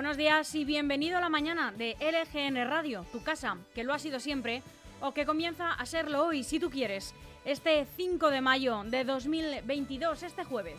Buenos días y bienvenido a la mañana de LGN Radio, tu casa, que lo ha sido siempre o que comienza a serlo hoy, si tú quieres, este 5 de mayo de 2022, este jueves.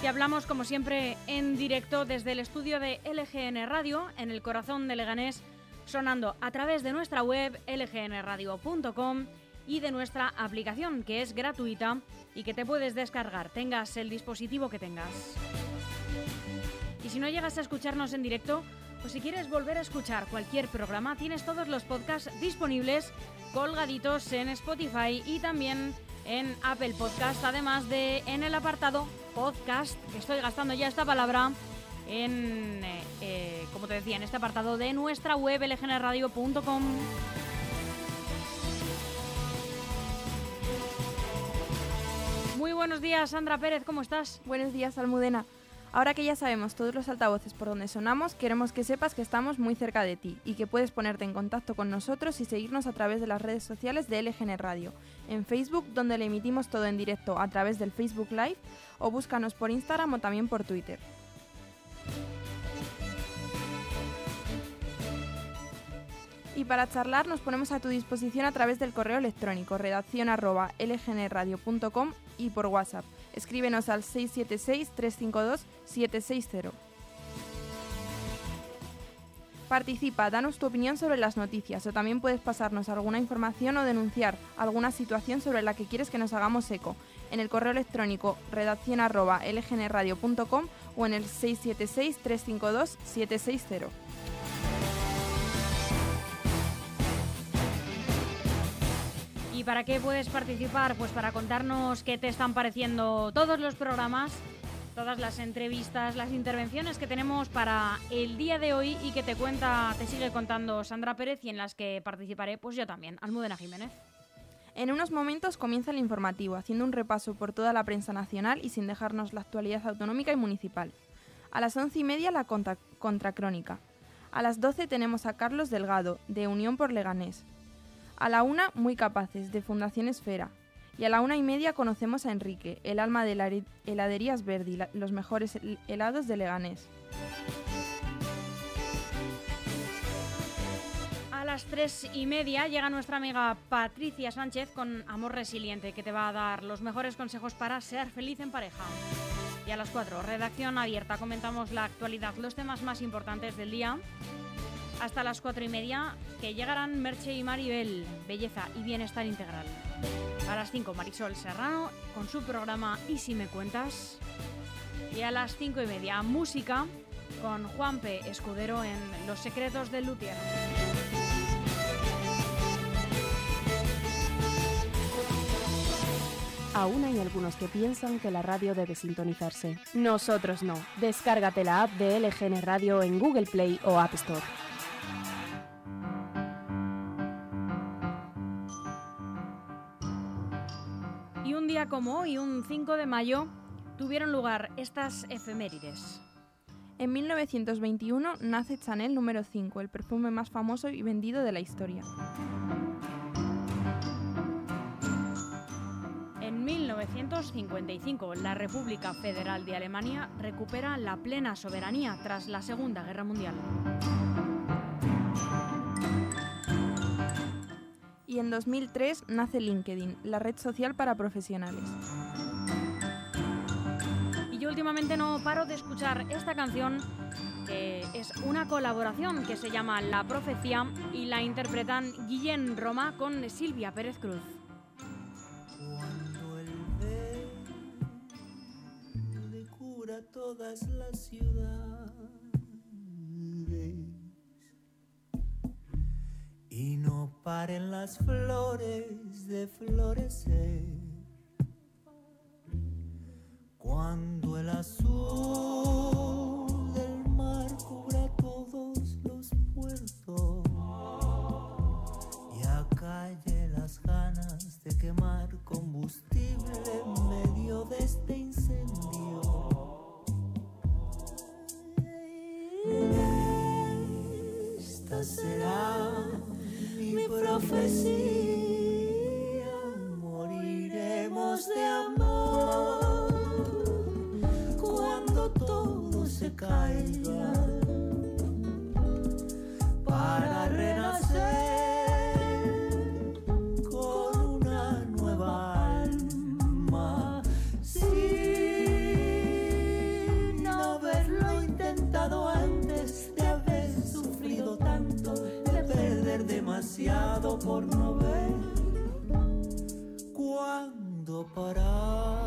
Te hablamos, como siempre, en directo desde el estudio de LGN Radio, en el corazón de Leganés, sonando a través de nuestra web lgnradio.com y de nuestra aplicación, que es gratuita y que te puedes descargar, tengas el dispositivo que tengas. Y si no llegas a escucharnos en directo, pues si quieres volver a escuchar cualquier programa, tienes todos los podcasts disponibles colgaditos en Spotify y también en Apple Podcast, además de en el apartado podcast, que estoy gastando ya esta palabra, en, eh, eh, como te decía, en este apartado de nuestra web lgnradio.com. Muy buenos días, Sandra Pérez, ¿cómo estás? Buenos días, Almudena. Ahora que ya sabemos todos los altavoces por donde sonamos, queremos que sepas que estamos muy cerca de ti y que puedes ponerte en contacto con nosotros y seguirnos a través de las redes sociales de LGN Radio, en Facebook, donde le emitimos todo en directo a través del Facebook Live, o búscanos por Instagram o también por Twitter. Y para charlar nos ponemos a tu disposición a través del correo electrónico redacción lgnradio.com y por WhatsApp. Escríbenos al 676-352-760. Participa, danos tu opinión sobre las noticias o también puedes pasarnos alguna información o denunciar alguna situación sobre la que quieres que nos hagamos eco en el correo electrónico redacción lgnradio.com o en el 676-352-760. ¿Y para qué puedes participar? Pues para contarnos qué te están pareciendo todos los programas, todas las entrevistas, las intervenciones que tenemos para el día de hoy y que te cuenta, te sigue contando Sandra Pérez y en las que participaré pues yo también, Almudena Jiménez. En unos momentos comienza el informativo, haciendo un repaso por toda la prensa nacional y sin dejarnos la actualidad autonómica y municipal. A las once y media la contra contracrónica. A las doce tenemos a Carlos Delgado, de Unión por Leganés. A la una, Muy Capaces, de Fundación Esfera. Y a la una y media conocemos a Enrique, el alma de la heladerías Verdi, los mejores helados de Leganés. A las tres y media llega nuestra amiga Patricia Sánchez con Amor Resiliente, que te va a dar los mejores consejos para ser feliz en pareja. Y a las cuatro, redacción abierta, comentamos la actualidad, los temas más importantes del día hasta las cuatro y media, que llegarán Merche y Maribel, Belleza y Bienestar Integral. A las 5, Marisol Serrano con su programa Y si me cuentas. Y a las cinco y media, música con Juan P. Escudero en Los secretos del Luthier. Aún hay algunos que piensan que la radio debe sintonizarse. Nosotros no. Descárgate la app de LGN Radio en Google Play o App Store. Día como hoy, un 5 de mayo, tuvieron lugar estas efemérides. En 1921 nace Chanel número 5, el perfume más famoso y vendido de la historia. En 1955, la República Federal de Alemania recupera la plena soberanía tras la Segunda Guerra Mundial. Y en 2003 nace LinkedIn, la red social para profesionales. Y yo últimamente no paro de escuchar esta canción, que es una colaboración que se llama La Profecía y la interpretan Guillén Roma con Silvia Pérez Cruz. Cuando el verde cura todas las ciudades paren las flores de florecer. Cuando el azul del mar cubra todos los puertos y acalle las ganas de quemar combustible en medio de este incendio. Esta será prophecy. demasiado por no ver. ¿Cuándo parar?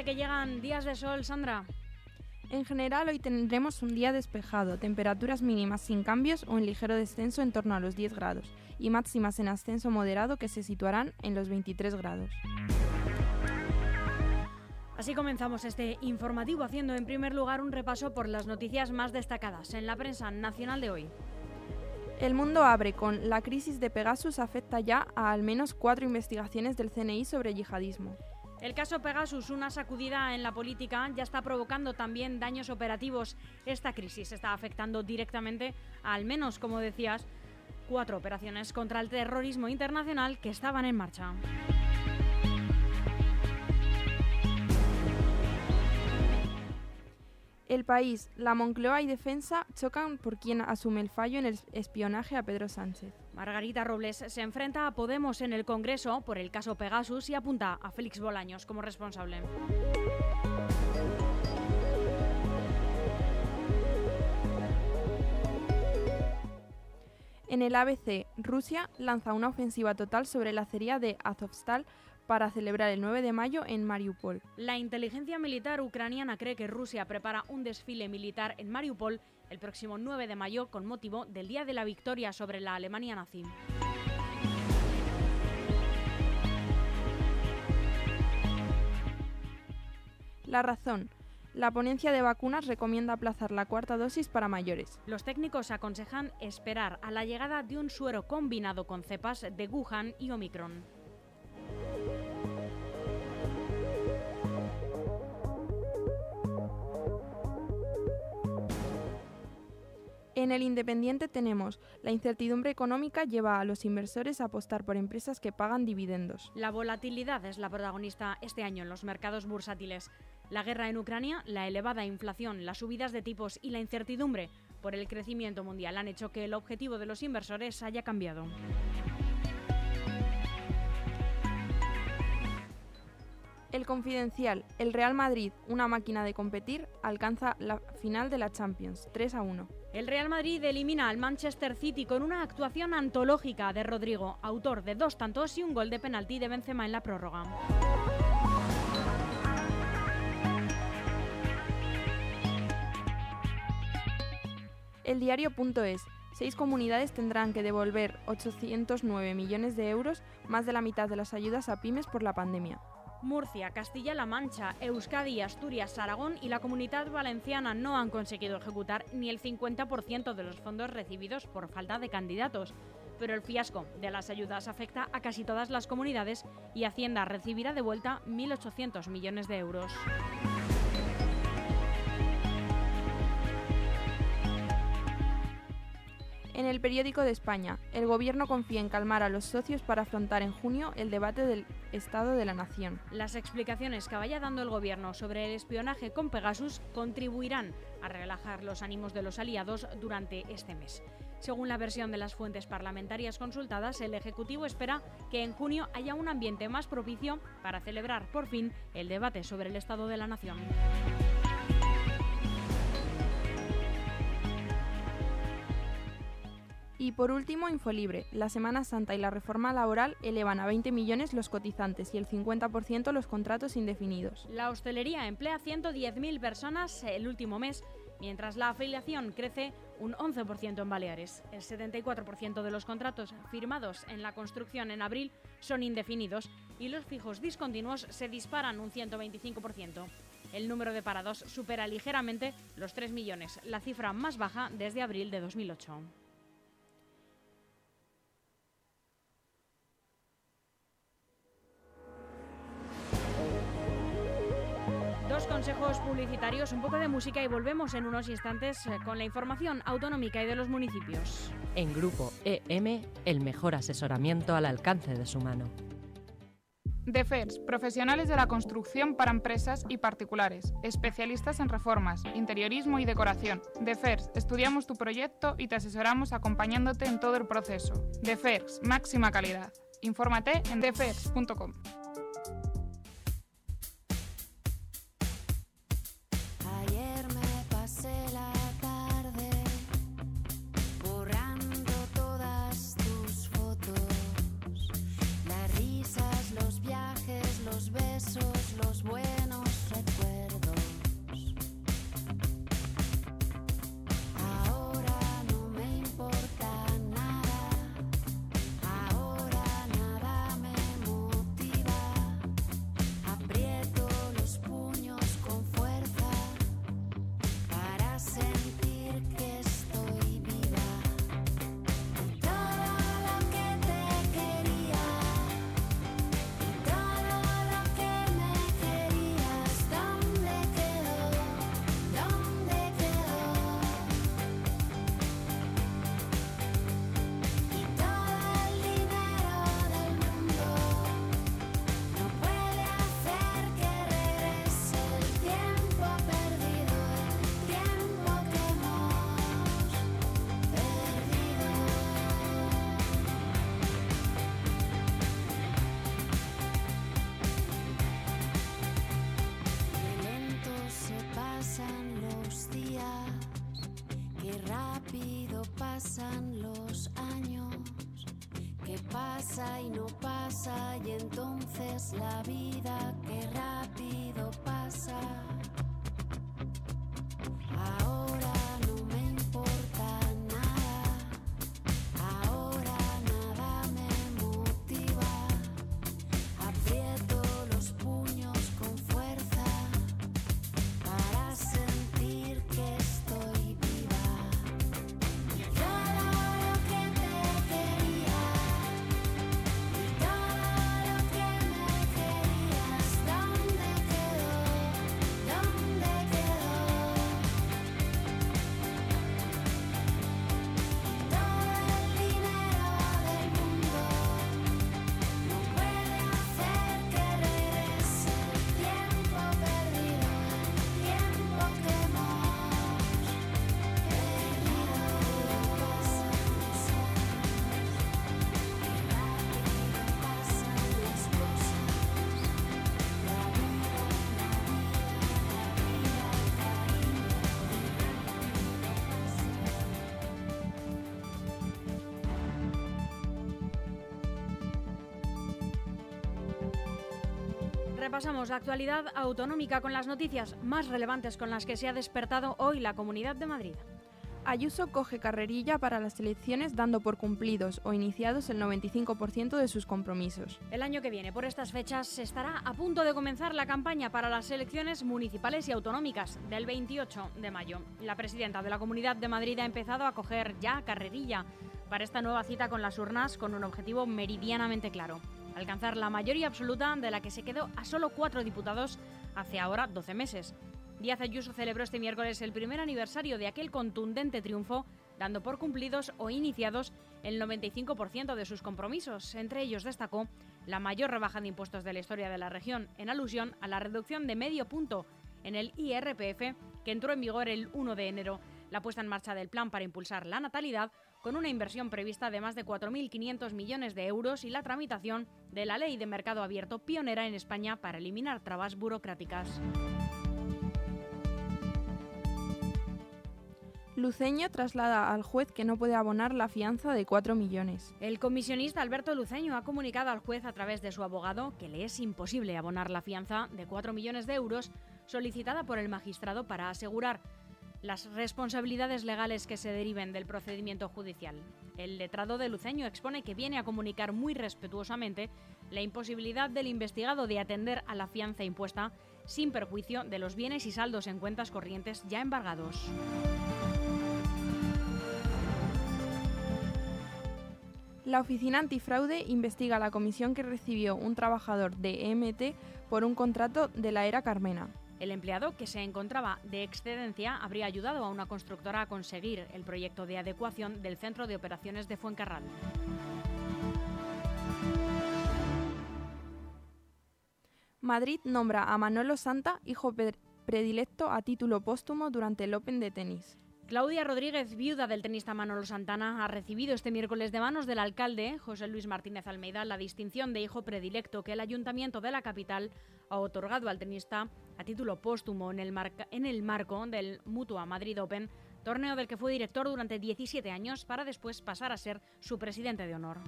Parece que llegan días de sol, Sandra. En general, hoy tendremos un día despejado, temperaturas mínimas sin cambios o en ligero descenso en torno a los 10 grados y máximas en ascenso moderado que se situarán en los 23 grados. Así comenzamos este informativo haciendo en primer lugar un repaso por las noticias más destacadas en la prensa nacional de hoy. El mundo abre con la crisis de Pegasus afecta ya a al menos cuatro investigaciones del CNI sobre yihadismo. El caso Pegasus, una sacudida en la política, ya está provocando también daños operativos. Esta crisis está afectando directamente a al menos, como decías, cuatro operaciones contra el terrorismo internacional que estaban en marcha. El país, la Moncloa y Defensa chocan por quien asume el fallo en el espionaje a Pedro Sánchez. Margarita Robles se enfrenta a Podemos en el Congreso por el caso Pegasus y apunta a Félix Bolaños como responsable. En el ABC, Rusia lanza una ofensiva total sobre la acería de Azovstal para celebrar el 9 de mayo en Mariupol. La inteligencia militar ucraniana cree que Rusia prepara un desfile militar en Mariupol el próximo 9 de mayo con motivo del Día de la Victoria sobre la Alemania nazi. La razón. La ponencia de vacunas recomienda aplazar la cuarta dosis para mayores. Los técnicos aconsejan esperar a la llegada de un suero combinado con cepas de Wuhan y Omicron. En el Independiente tenemos la incertidumbre económica lleva a los inversores a apostar por empresas que pagan dividendos. La volatilidad es la protagonista este año en los mercados bursátiles. La guerra en Ucrania, la elevada inflación, las subidas de tipos y la incertidumbre por el crecimiento mundial han hecho que el objetivo de los inversores haya cambiado. El Confidencial, el Real Madrid, una máquina de competir, alcanza la final de la Champions, 3 a 1. El Real Madrid elimina al Manchester City con una actuación antológica de Rodrigo, autor de dos tantos y un gol de penalti de Benzema en la prórroga. El diario.es. Seis comunidades tendrán que devolver 809 millones de euros, más de la mitad de las ayudas a pymes por la pandemia. Murcia, Castilla-La Mancha, Euskadi, Asturias, Aragón y la Comunidad Valenciana no han conseguido ejecutar ni el 50% de los fondos recibidos por falta de candidatos. Pero el fiasco de las ayudas afecta a casi todas las comunidades y Hacienda recibirá de vuelta 1.800 millones de euros. En el periódico de España, el gobierno confía en calmar a los socios para afrontar en junio el debate del Estado de la Nación. Las explicaciones que vaya dando el gobierno sobre el espionaje con Pegasus contribuirán a relajar los ánimos de los aliados durante este mes. Según la versión de las fuentes parlamentarias consultadas, el Ejecutivo espera que en junio haya un ambiente más propicio para celebrar por fin el debate sobre el Estado de la Nación. Y por último, Infolibre. La Semana Santa y la reforma laboral elevan a 20 millones los cotizantes y el 50% los contratos indefinidos. La hostelería emplea 110.000 personas el último mes, mientras la afiliación crece un 11% en Baleares. El 74% de los contratos firmados en la construcción en abril son indefinidos y los fijos discontinuos se disparan un 125%. El número de parados supera ligeramente los 3 millones, la cifra más baja desde abril de 2008. Consejos publicitarios, un poco de música y volvemos en unos instantes eh, con la información autonómica y de los municipios. En Grupo EM, el mejor asesoramiento al alcance de su mano. DEFERS, profesionales de la construcción para empresas y particulares, especialistas en reformas, interiorismo y decoración. DEFERS, estudiamos tu proyecto y te asesoramos acompañándote en todo el proceso. DEFERS, máxima calidad. Infórmate en defers.com. Repasamos la actualidad autonómica con las noticias más relevantes con las que se ha despertado hoy la Comunidad de Madrid. Ayuso coge carrerilla para las elecciones dando por cumplidos o iniciados el 95% de sus compromisos. El año que viene, por estas fechas, se estará a punto de comenzar la campaña para las elecciones municipales y autonómicas del 28 de mayo. La presidenta de la Comunidad de Madrid ha empezado a coger ya carrerilla para esta nueva cita con las urnas con un objetivo meridianamente claro. Alcanzar la mayoría absoluta de la que se quedó a solo cuatro diputados hace ahora 12 meses. Díaz Ayuso celebró este miércoles el primer aniversario de aquel contundente triunfo dando por cumplidos o iniciados el 95% de sus compromisos. Entre ellos destacó la mayor rebaja de impuestos de la historia de la región, en alusión a la reducción de medio punto en el IRPF que entró en vigor el 1 de enero, la puesta en marcha del plan para impulsar la natalidad con una inversión prevista de más de 4.500 millones de euros y la tramitación de la ley de mercado abierto pionera en España para eliminar trabas burocráticas. Luceño traslada al juez que no puede abonar la fianza de 4 millones. El comisionista Alberto Luceño ha comunicado al juez a través de su abogado que le es imposible abonar la fianza de 4 millones de euros solicitada por el magistrado para asegurar las responsabilidades legales que se deriven del procedimiento judicial. El letrado de Luceño expone que viene a comunicar muy respetuosamente la imposibilidad del investigado de atender a la fianza impuesta sin perjuicio de los bienes y saldos en cuentas corrientes ya embargados. La Oficina Antifraude investiga la comisión que recibió un trabajador de EMT por un contrato de la era Carmena. El empleado, que se encontraba de excedencia, habría ayudado a una constructora a conseguir el proyecto de adecuación del Centro de Operaciones de Fuencarral. Madrid nombra a Manolo Santa hijo predilecto a título póstumo durante el Open de tenis. Claudia Rodríguez, viuda del tenista Manolo Santana, ha recibido este miércoles de manos del alcalde José Luis Martínez Almeida la distinción de hijo predilecto que el ayuntamiento de la capital otorgado al tenista a título póstumo en el, marca- en el marco del Mutua Madrid Open, torneo del que fue director durante 17 años para después pasar a ser su presidente de honor.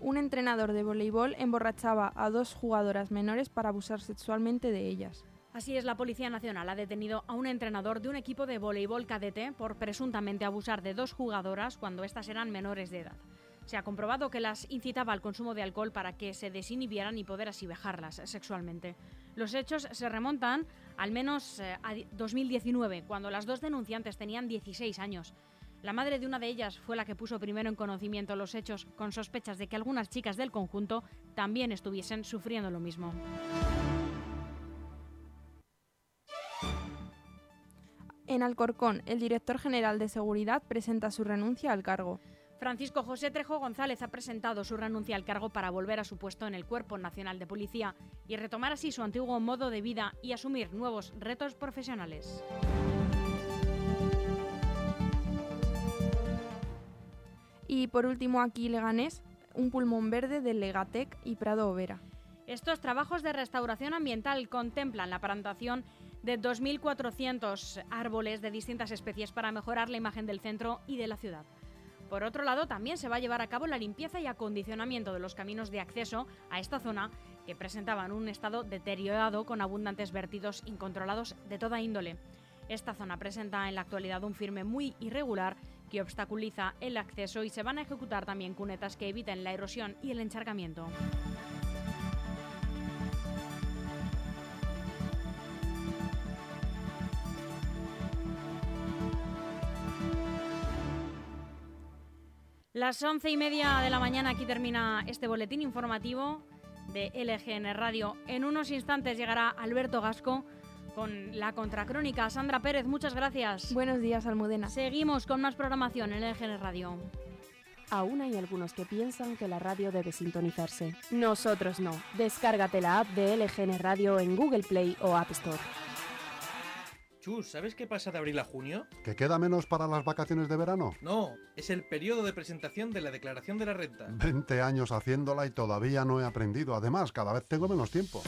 Un entrenador de voleibol emborrachaba a dos jugadoras menores para abusar sexualmente de ellas. Así es, la Policía Nacional ha detenido a un entrenador de un equipo de voleibol cadete por presuntamente abusar de dos jugadoras cuando éstas eran menores de edad. Se ha comprobado que las incitaba al consumo de alcohol para que se desinhibieran y poder así vejarlas sexualmente. Los hechos se remontan al menos eh, a di- 2019, cuando las dos denunciantes tenían 16 años. La madre de una de ellas fue la que puso primero en conocimiento los hechos, con sospechas de que algunas chicas del conjunto también estuviesen sufriendo lo mismo. En Alcorcón, el director general de Seguridad presenta su renuncia al cargo. Francisco José Trejo González ha presentado su renuncia al cargo para volver a su puesto en el Cuerpo Nacional de Policía y retomar así su antiguo modo de vida y asumir nuevos retos profesionales. Y por último aquí Leganés, un pulmón verde de Legatec y Prado Overa. Estos trabajos de restauración ambiental contemplan la plantación de 2.400 árboles de distintas especies para mejorar la imagen del centro y de la ciudad. Por otro lado, también se va a llevar a cabo la limpieza y acondicionamiento de los caminos de acceso a esta zona que presentaban un estado deteriorado con abundantes vertidos incontrolados de toda índole. Esta zona presenta en la actualidad un firme muy irregular que obstaculiza el acceso y se van a ejecutar también cunetas que eviten la erosión y el encharcamiento. Las once y media de la mañana aquí termina este boletín informativo de LGN Radio. En unos instantes llegará Alberto Gasco con la contracrónica. Sandra Pérez, muchas gracias. Buenos días, Almudena. Seguimos con más programación en LGN Radio. Aún hay algunos que piensan que la radio debe sintonizarse. Nosotros no. Descárgate la app de LGN Radio en Google Play o App Store. Chus, ¿sabes qué pasa de abril a junio? ¿Que queda menos para las vacaciones de verano? No, es el periodo de presentación de la declaración de la renta. 20 años haciéndola y todavía no he aprendido. Además, cada vez tengo menos tiempo.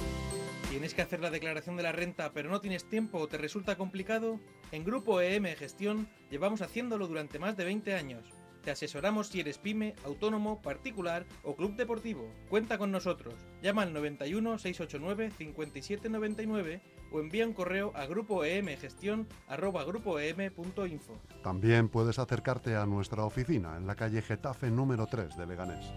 ¿Tienes que hacer la declaración de la renta pero no tienes tiempo o te resulta complicado? En Grupo EM Gestión llevamos haciéndolo durante más de 20 años. Te asesoramos si eres pyme, autónomo, particular o club deportivo. Cuenta con nosotros. Llama al 91 689 5799 o envía un correo a grupoemgestión@grupoem.info. También puedes acercarte a nuestra oficina en la calle Getafe número 3 de Leganés.